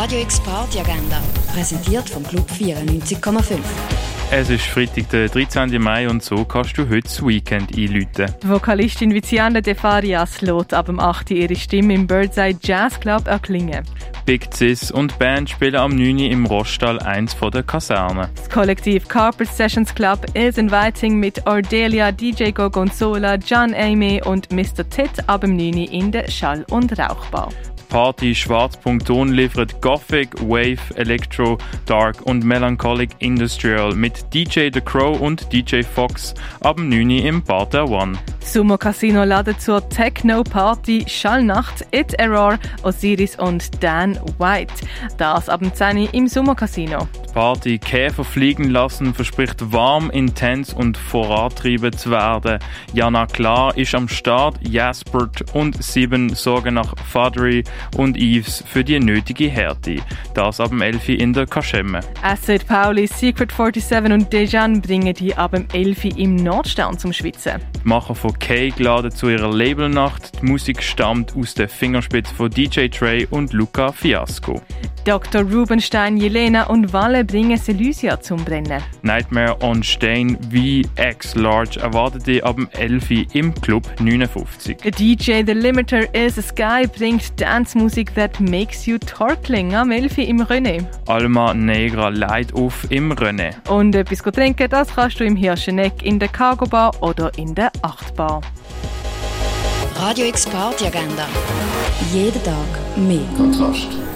Radio X Party Agenda, präsentiert vom Club 94,5. Es ist Freitag, der 13. Mai und so kannst du heute das Weekend einläuten. Die Vokalistin Viziana De Farias lässt ab dem 8. ihre Stimme im Birdseye Jazz Club erklingen. Big Cis und Band spielen am 9. im Rostall eins von der Kasernen. Das Kollektiv Carpet Sessions Club is inviting mit Ordelia, DJ Gogonzola, John Amy und Mr. Tit ab dem 9. in der Schall- und Rauchbar. Party Schwarz.ton liefert Gothic, Wave, Electro, Dark und Melancholic Industrial mit DJ The Crow und DJ Fox ab dem 9. im Bar One. Sumo Casino ladet zur Techno Party Schallnacht It Error, Osiris und Dan White. Das ab dem 10. im Sumo Casino. Die Party Käfer fliegen lassen verspricht warm, intens und vorantrieben zu werden. Jana Klar ist am Start, Jaspert und Sieben sorgen nach Fadery und Yves für die nötige Härte. Das ab dem 11. in der Kaschemme. Acid Pauli, Secret 47 und Dejan bringen die ab dem 11. im Nordstern zum Schwitzen. Die Macher von Cake laden zu ihrer Labelnacht. Die Musik stammt aus der Fingerspitze von DJ Trey und Luca Fiasco. Dr. Rubenstein, Jelena und Walle bringen Selysia zum Brennen. Nightmare on Stein wie X-Large erwartet ihr ab dem 11. im Club 59. Der DJ The Limiter is a Sky bringt Dance-Musik that makes you torkling am 11. im René. Alma Negra leiht auf im René. Und etwas trinken, das kannst du im Hirscheneck, in der Cargo Bar oder in der Achtbar. Radio X Party Agenda. Jeden Tag mehr. Kontrast.